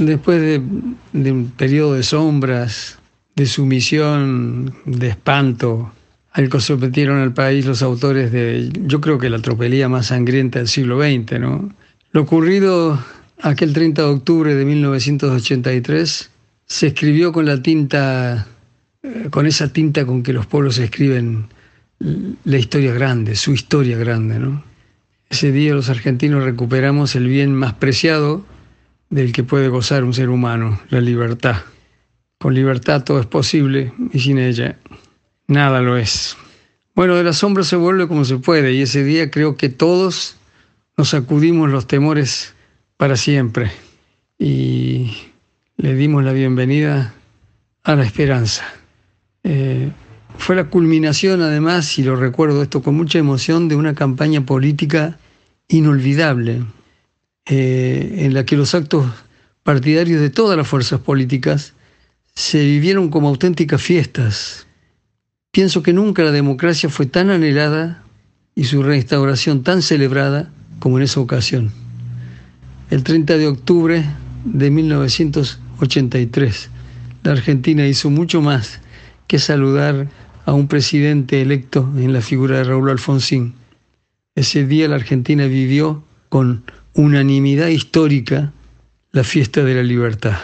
después de, un periodo de sombras, de sumisión, de espanto, al que sometieron al país los autores de, yo creo que la tropelía más sangrienta del siglo XX, ¿no? Lo ocurrido aquel 30 de octubre de 1983 se escribió con la tinta, eh, con esa tinta con que los pueblos escriben la historia grande, su historia grande, ¿no? Ese día los argentinos recuperamos el bien más preciado del que puede gozar un ser humano, la libertad. Con libertad todo es posible y sin ella nada lo es. Bueno, de la sombra se vuelve como se puede y ese día creo que todos nos sacudimos los temores para siempre y le dimos la bienvenida a la esperanza. Eh, fue la culminación, además, y lo recuerdo esto con mucha emoción, de una campaña política inolvidable, eh, en la que los actos partidarios de todas las fuerzas políticas se vivieron como auténticas fiestas. Pienso que nunca la democracia fue tan anhelada y su restauración tan celebrada como en esa ocasión. El 30 de octubre de 1983, la Argentina hizo mucho más que saludar a un presidente electo en la figura de Raúl Alfonsín. Ese día la Argentina vivió con unanimidad histórica la fiesta de la libertad.